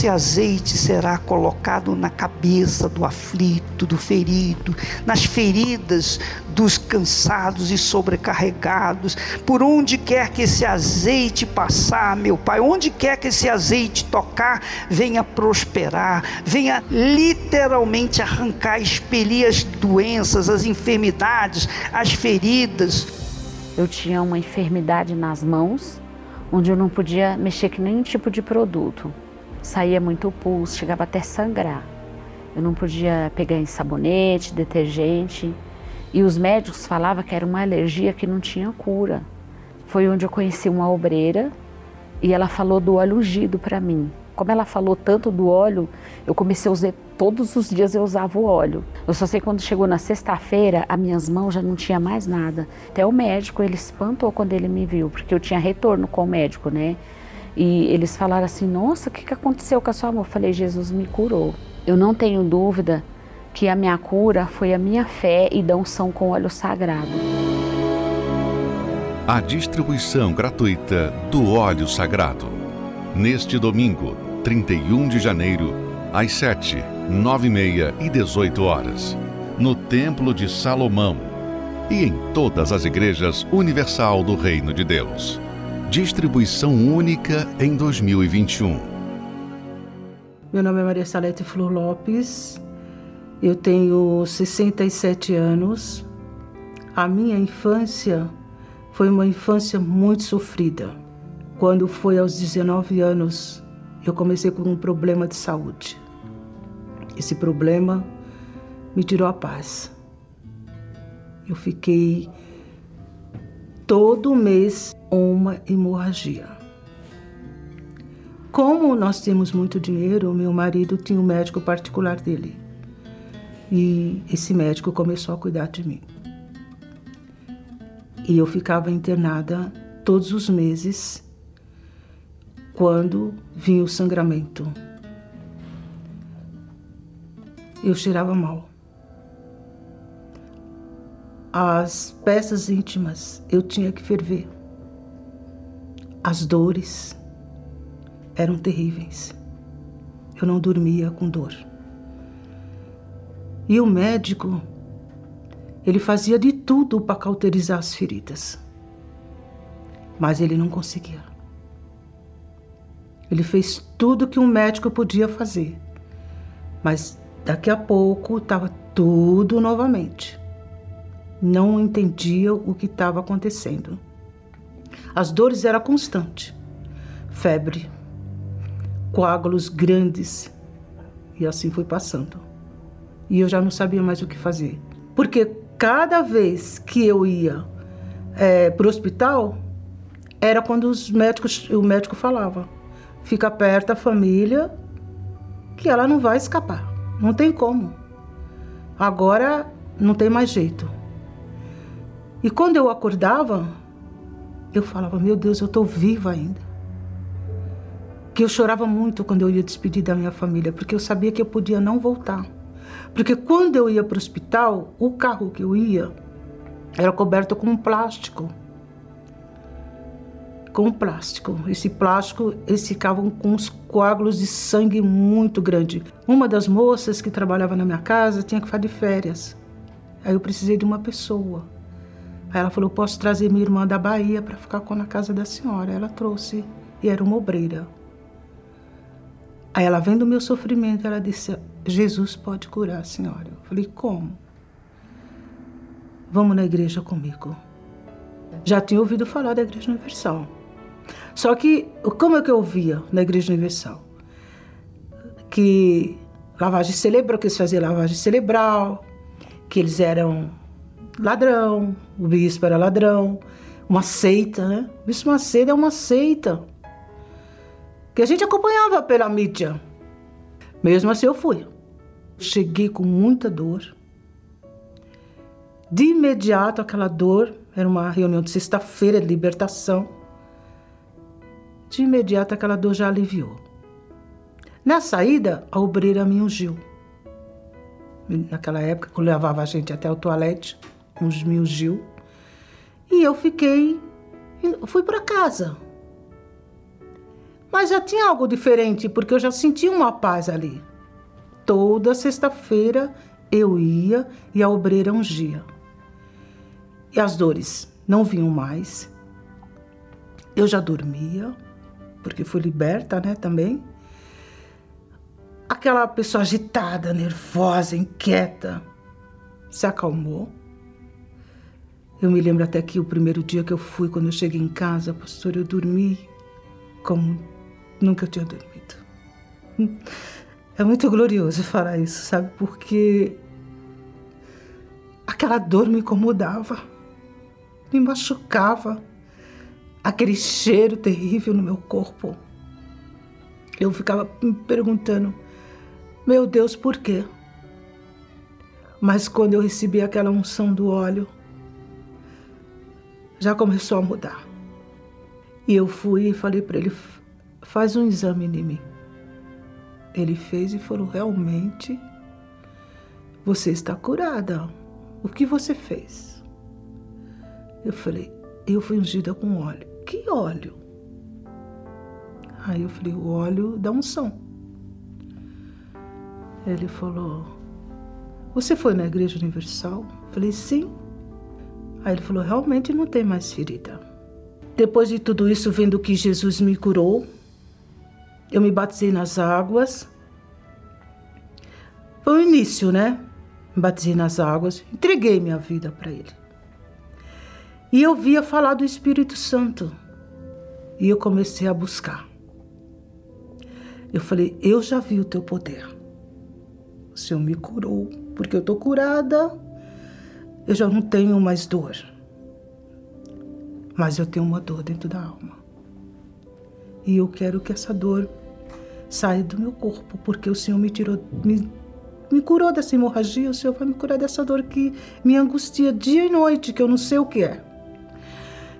Azeite será colocado na cabeça do aflito, do ferido, nas feridas dos cansados e sobrecarregados. Por onde quer que esse azeite passar, meu Pai, onde quer que esse azeite tocar, venha prosperar, venha literalmente arrancar, expelir as doenças, as enfermidades, as feridas. Eu tinha uma enfermidade nas mãos, onde eu não podia mexer com nenhum tipo de produto saía muito pulso, chegava até sangrar. Eu não podia pegar em sabonete, detergente. E os médicos falavam que era uma alergia que não tinha cura. Foi onde eu conheci uma obreira e ela falou do óleo ungido para mim. Como ela falou tanto do óleo, eu comecei a usar todos os dias eu usava o óleo. Eu só sei quando chegou na sexta-feira, as minhas mãos já não tinha mais nada. Até o médico, ele espantou quando ele me viu, porque eu tinha retorno com o médico, né? E eles falaram assim: Nossa, o que, que aconteceu com a sua mão? Eu falei: Jesus me curou. Eu não tenho dúvida que a minha cura foi a minha fé e da unção com óleo sagrado. A distribuição gratuita do óleo sagrado. Neste domingo, 31 de janeiro, às 7, 9 e meia e 18 horas, no Templo de Salomão e em todas as igrejas universal do Reino de Deus. Distribuição única em 2021. Meu nome é Maria Salete Flor Lopes. Eu tenho 67 anos. A minha infância foi uma infância muito sofrida. Quando foi aos 19 anos, eu comecei com um problema de saúde. Esse problema me tirou a paz. Eu fiquei todo mês uma hemorragia. Como nós temos muito dinheiro, meu marido tinha um médico particular dele. E esse médico começou a cuidar de mim. E eu ficava internada todos os meses quando vinha o sangramento. Eu cheirava mal. As peças íntimas eu tinha que ferver. As dores eram terríveis. Eu não dormia com dor. E o médico, ele fazia de tudo para cauterizar as feridas. Mas ele não conseguia. Ele fez tudo que um médico podia fazer. Mas daqui a pouco estava tudo novamente. Não entendia o que estava acontecendo. As dores eram constantes. Febre, coágulos grandes. E assim foi passando. E eu já não sabia mais o que fazer. Porque cada vez que eu ia é, para o hospital, era quando os médicos, o médico falava: fica perto da família, que ela não vai escapar. Não tem como. Agora não tem mais jeito. E quando eu acordava, eu falava: Meu Deus, eu estou viva ainda. Que eu chorava muito quando eu ia despedir da minha família, porque eu sabia que eu podia não voltar. Porque quando eu ia para o hospital, o carro que eu ia era coberto com plástico. Com plástico. Esse plástico, eles ficavam com uns coágulos de sangue muito grande. Uma das moças que trabalhava na minha casa tinha que ficar de férias. Aí eu precisei de uma pessoa Aí ela falou: Posso trazer minha irmã da Bahia para ficar com na casa da senhora. Ela trouxe e era uma obreira. Aí ela, vendo o meu sofrimento, ela disse: Jesus pode curar a senhora. Eu falei: Como? Vamos na igreja comigo. Já tinha ouvido falar da Igreja Universal. Só que, como é que eu ouvia na Igreja Universal? Que lavagem cerebral, que eles faziam lavagem cerebral, que eles eram ladrão, o bispo era ladrão, uma seita, né? O bispo Macedo é uma seita. Que a gente acompanhava pela mídia. Mesmo assim eu fui. Cheguei com muita dor. De imediato aquela dor, era uma reunião de sexta-feira de libertação. De imediato aquela dor já aliviou. Na saída, a obreira me ungiu. Naquela época, eu levava a gente até o toalete uns mil Gil. E eu fiquei, fui para casa. Mas já tinha algo diferente, porque eu já sentia uma paz ali. Toda sexta-feira eu ia e a obreira ungia. E as dores não vinham mais. Eu já dormia, porque fui liberta, né, também. Aquela pessoa agitada, nervosa, inquieta, se acalmou. Eu me lembro até que o primeiro dia que eu fui, quando eu cheguei em casa, pastor, eu dormi como nunca eu tinha dormido. É muito glorioso falar isso, sabe? Porque aquela dor me incomodava, me machucava, aquele cheiro terrível no meu corpo. Eu ficava me perguntando, meu Deus, por quê? Mas quando eu recebi aquela unção do óleo, já começou a mudar. E eu fui e falei para ele: faz um exame em mim. Ele fez e falou: realmente, você está curada. O que você fez? Eu falei: eu fui ungida com óleo. Que óleo? Aí eu falei: o óleo da unção. Ele falou: Você foi na Igreja Universal? Eu falei: Sim. Aí ele falou: Realmente não tem mais ferida. Depois de tudo isso, vendo que Jesus me curou, eu me batizei nas águas. Foi o início, né? Me batizei nas águas, entreguei minha vida para Ele. E eu via falar do Espírito Santo. E eu comecei a buscar. Eu falei: Eu já vi o teu poder. O Senhor me curou, porque eu estou curada eu já não tenho mais dor. Mas eu tenho uma dor dentro da alma. E eu quero que essa dor saia do meu corpo, porque o Senhor me tirou, me, me curou dessa hemorragia, o Senhor vai me curar dessa dor que me angustia dia e noite, que eu não sei o que é.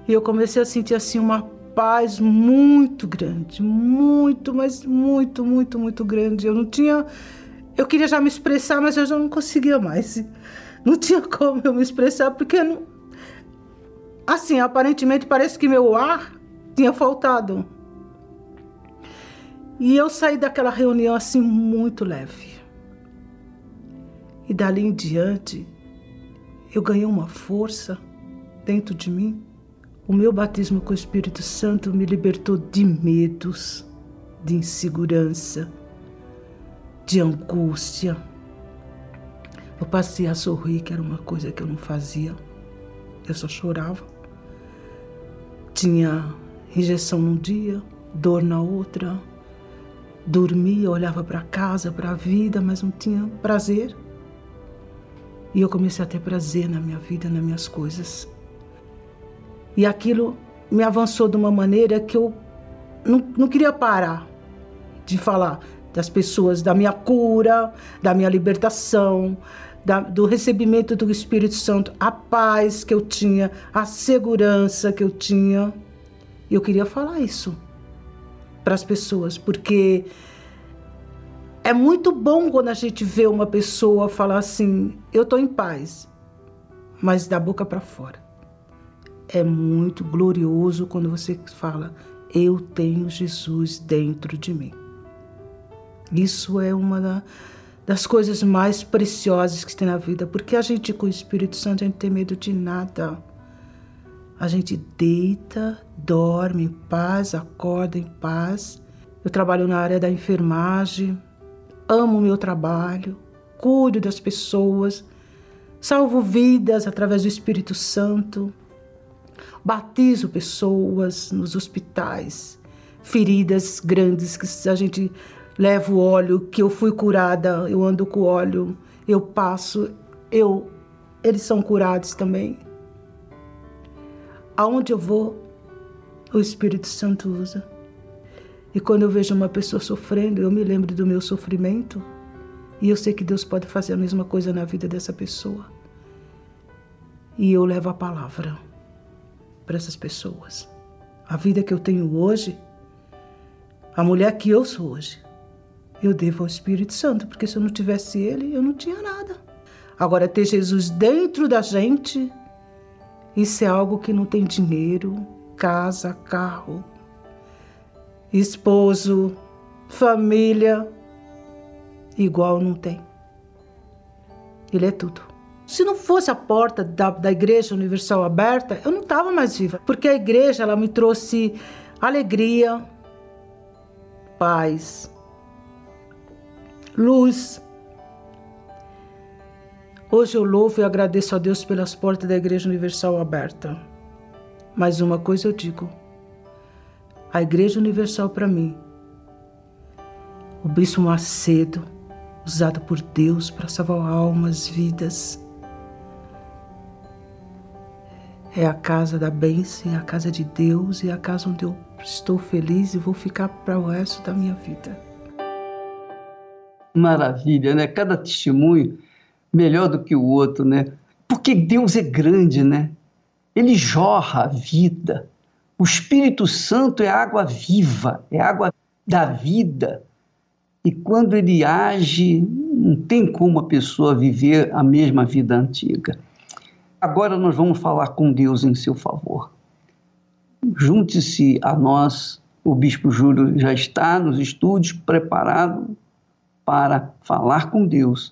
E eu comecei a sentir assim uma paz muito grande, muito, mas muito, muito, muito grande. Eu não tinha, eu queria já me expressar, mas eu já não conseguia mais. Não tinha como eu me expressar, porque não. Assim, aparentemente parece que meu ar tinha faltado. E eu saí daquela reunião assim muito leve. E dali em diante, eu ganhei uma força dentro de mim. O meu batismo com o Espírito Santo me libertou de medos, de insegurança, de angústia eu passei a sorrir, que era uma coisa que eu não fazia. Eu só chorava. Tinha injeção num dia, dor na outra. Dormia, olhava para casa, para a vida, mas não tinha prazer. E eu comecei a ter prazer na minha vida, nas minhas coisas. E aquilo me avançou de uma maneira que eu não, não queria parar de falar das pessoas, da minha cura, da minha libertação, da, do recebimento do Espírito Santo, a paz que eu tinha, a segurança que eu tinha. E eu queria falar isso para as pessoas, porque é muito bom quando a gente vê uma pessoa falar assim: eu estou em paz, mas da boca para fora. É muito glorioso quando você fala: eu tenho Jesus dentro de mim. Isso é uma das coisas mais preciosas que tem na vida, porque a gente com o Espírito Santo a gente tem medo de nada. A gente deita, dorme em paz, acorda em paz. Eu trabalho na área da enfermagem, amo o meu trabalho, cuido das pessoas, salvo vidas através do Espírito Santo, batizo pessoas nos hospitais, feridas grandes que a gente levo óleo, que eu fui curada, eu ando com óleo, eu passo, eu eles são curados também. Aonde eu vou, o Espírito Santo usa. E quando eu vejo uma pessoa sofrendo, eu me lembro do meu sofrimento e eu sei que Deus pode fazer a mesma coisa na vida dessa pessoa. E eu levo a palavra para essas pessoas. A vida que eu tenho hoje, a mulher que eu sou hoje, eu devo ao Espírito Santo, porque se eu não tivesse ele, eu não tinha nada. Agora, ter Jesus dentro da gente, Isso é algo que não tem dinheiro, casa, carro, esposo, família. Igual não tem. Ele é tudo. Se não fosse a porta da, da Igreja Universal aberta, eu não estava mais viva. Porque a igreja ela me trouxe alegria, paz, luz. Hoje eu louvo e agradeço a Deus pelas portas da Igreja Universal aberta. Mas uma coisa eu digo: a Igreja Universal para mim, o Bispo Macedo, usado por Deus para salvar almas, vidas, é a casa da bênção, é a casa de Deus e é a casa onde eu estou feliz e vou ficar para o resto da minha vida. Maravilha, né? Cada testemunho melhor do que o outro, né? Porque Deus é grande, né? Ele jorra a vida. O Espírito Santo é água viva, é água da vida. E quando ele age, não tem como a pessoa viver a mesma vida antiga. Agora nós vamos falar com Deus em seu favor. Junte-se a nós, o Bispo Júlio já está nos estúdios preparado para falar com Deus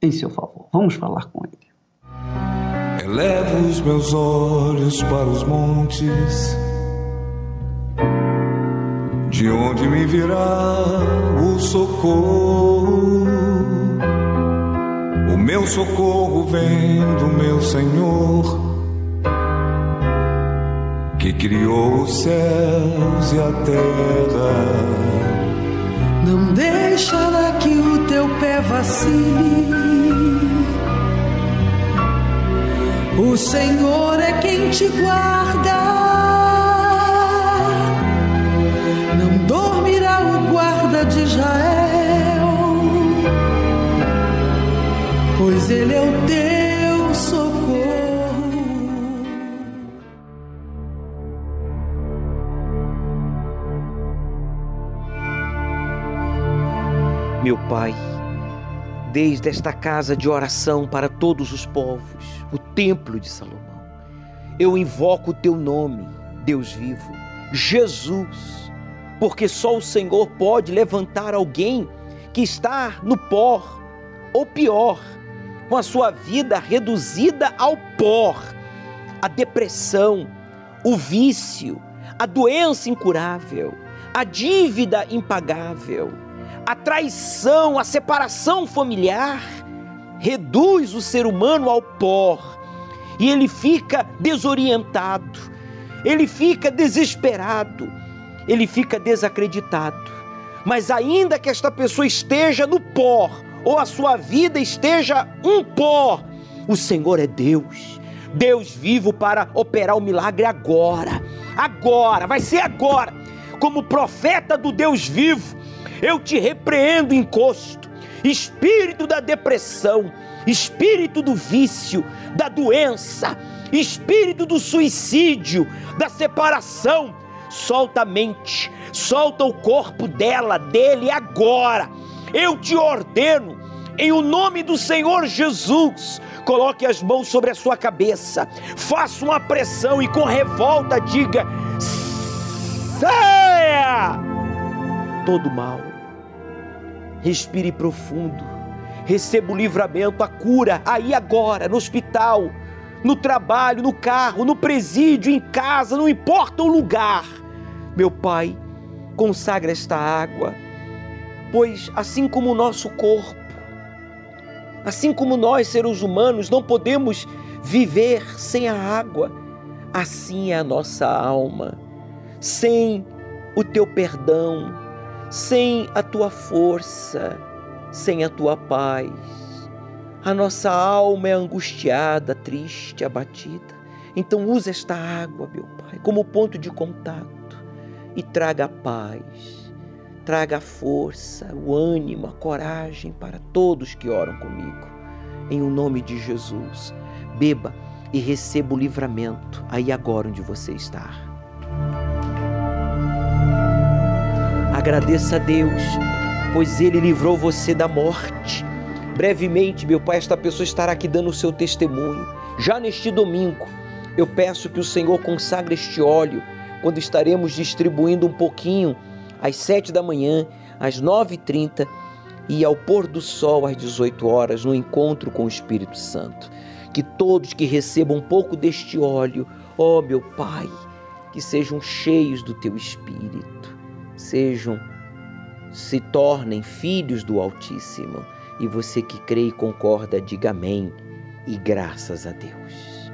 em seu favor. Vamos falar com ele. Elevo os meus olhos para os montes, de onde me virá o socorro. O meu socorro vem do meu Senhor, que criou os céus e a terra. Deixará que o teu pé vacile. O Senhor é quem te guarda. Não dormirá o guarda de Israel, pois ele é o teu Meu Pai, desde esta casa de oração para todos os povos, o Templo de Salomão, eu invoco o teu nome, Deus vivo, Jesus, porque só o Senhor pode levantar alguém que está no pó, ou pior, com a sua vida reduzida ao pó, a depressão, o vício, a doença incurável, a dívida impagável a traição, a separação familiar reduz o ser humano ao pó e ele fica desorientado, ele fica desesperado, ele fica desacreditado. Mas ainda que esta pessoa esteja no pó ou a sua vida esteja um pó, o Senhor é Deus. Deus vivo para operar o milagre agora. Agora, vai ser agora. Como profeta do Deus vivo, eu te repreendo, encosto, espírito da depressão, espírito do vício, da doença, espírito do suicídio, da separação. Solta a mente, solta o corpo dela, dele agora. Eu te ordeno, em o nome do Senhor Jesus, coloque as mãos sobre a sua cabeça, faça uma pressão e com revolta diga: saia! Todo mal. Respire profundo. Receba o livramento, a cura, aí agora, no hospital, no trabalho, no carro, no presídio, em casa, não importa o lugar. Meu Pai, consagra esta água, pois assim como o nosso corpo, assim como nós, seres humanos, não podemos viver sem a água, assim é a nossa alma. Sem o teu perdão, sem a tua força, sem a tua paz. A nossa alma é angustiada, triste, abatida. Então use esta água, meu Pai, como ponto de contato e traga a paz, traga a força, o ânimo, a coragem para todos que oram comigo. Em o nome de Jesus, beba e receba o livramento aí agora onde você está. Agradeça a Deus, pois Ele livrou você da morte. Brevemente, meu Pai, esta pessoa estará aqui dando o seu testemunho Já neste domingo, eu peço que o Senhor consagre este óleo quando estaremos distribuindo um pouquinho às sete da manhã, às nove e trinta e ao pôr do sol às 18 horas no encontro com o Espírito Santo. Que todos que recebam um pouco deste óleo, ó meu Pai, que sejam cheios do teu Espírito, sejam, se tornem filhos do Altíssimo. E você que crê e concorda, diga amém e graças a Deus.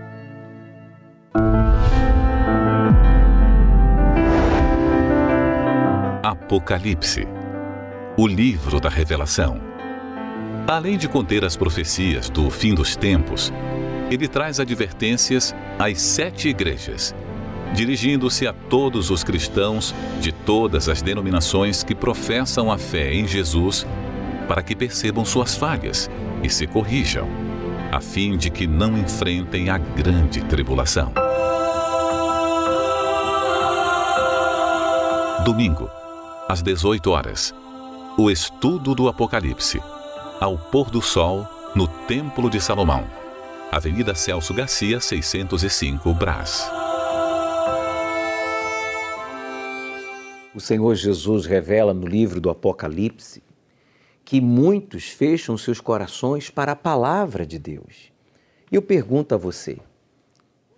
Apocalipse o livro da Revelação. Além de conter as profecias do fim dos tempos, ele traz advertências às sete igrejas, dirigindo-se a todos os cristãos de todas as denominações que professam a fé em Jesus, para que percebam suas falhas e se corrijam, a fim de que não enfrentem a grande tribulação. Domingo, às 18 horas o estudo do Apocalipse, ao pôr do sol, no Templo de Salomão. Avenida Celso Garcia, 605, Brás. O Senhor Jesus revela no livro do Apocalipse que muitos fecham seus corações para a palavra de Deus. E eu pergunto a você: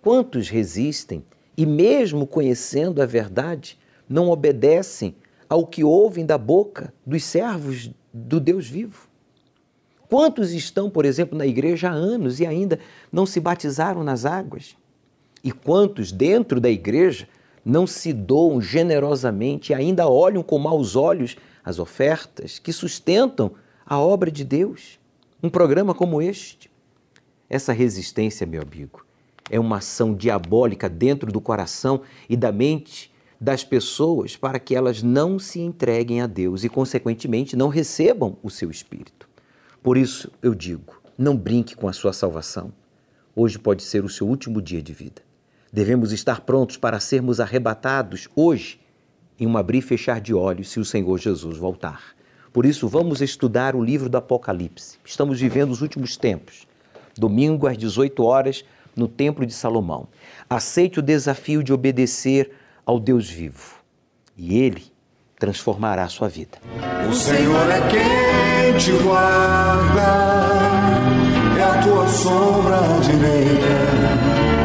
quantos resistem e, mesmo conhecendo a verdade, não obedecem ao que ouvem da boca dos servos do Deus vivo? Quantos estão, por exemplo, na igreja há anos e ainda não se batizaram nas águas? E quantos dentro da igreja não se doam generosamente e ainda olham com maus olhos as ofertas que sustentam a obra de Deus? Um programa como este. Essa resistência, meu amigo, é uma ação diabólica dentro do coração e da mente das pessoas para que elas não se entreguem a Deus e, consequentemente, não recebam o seu Espírito. Por isso eu digo: não brinque com a sua salvação. Hoje pode ser o seu último dia de vida. Devemos estar prontos para sermos arrebatados hoje, em um abrir e fechar de olhos, se o Senhor Jesus voltar. Por isso, vamos estudar o livro do Apocalipse. Estamos vivendo os últimos tempos. Domingo às 18 horas, no Templo de Salomão. Aceite o desafio de obedecer ao Deus vivo e Ele transformará a sua vida. O Senhor é quem te guarda, é a tua sombra direita.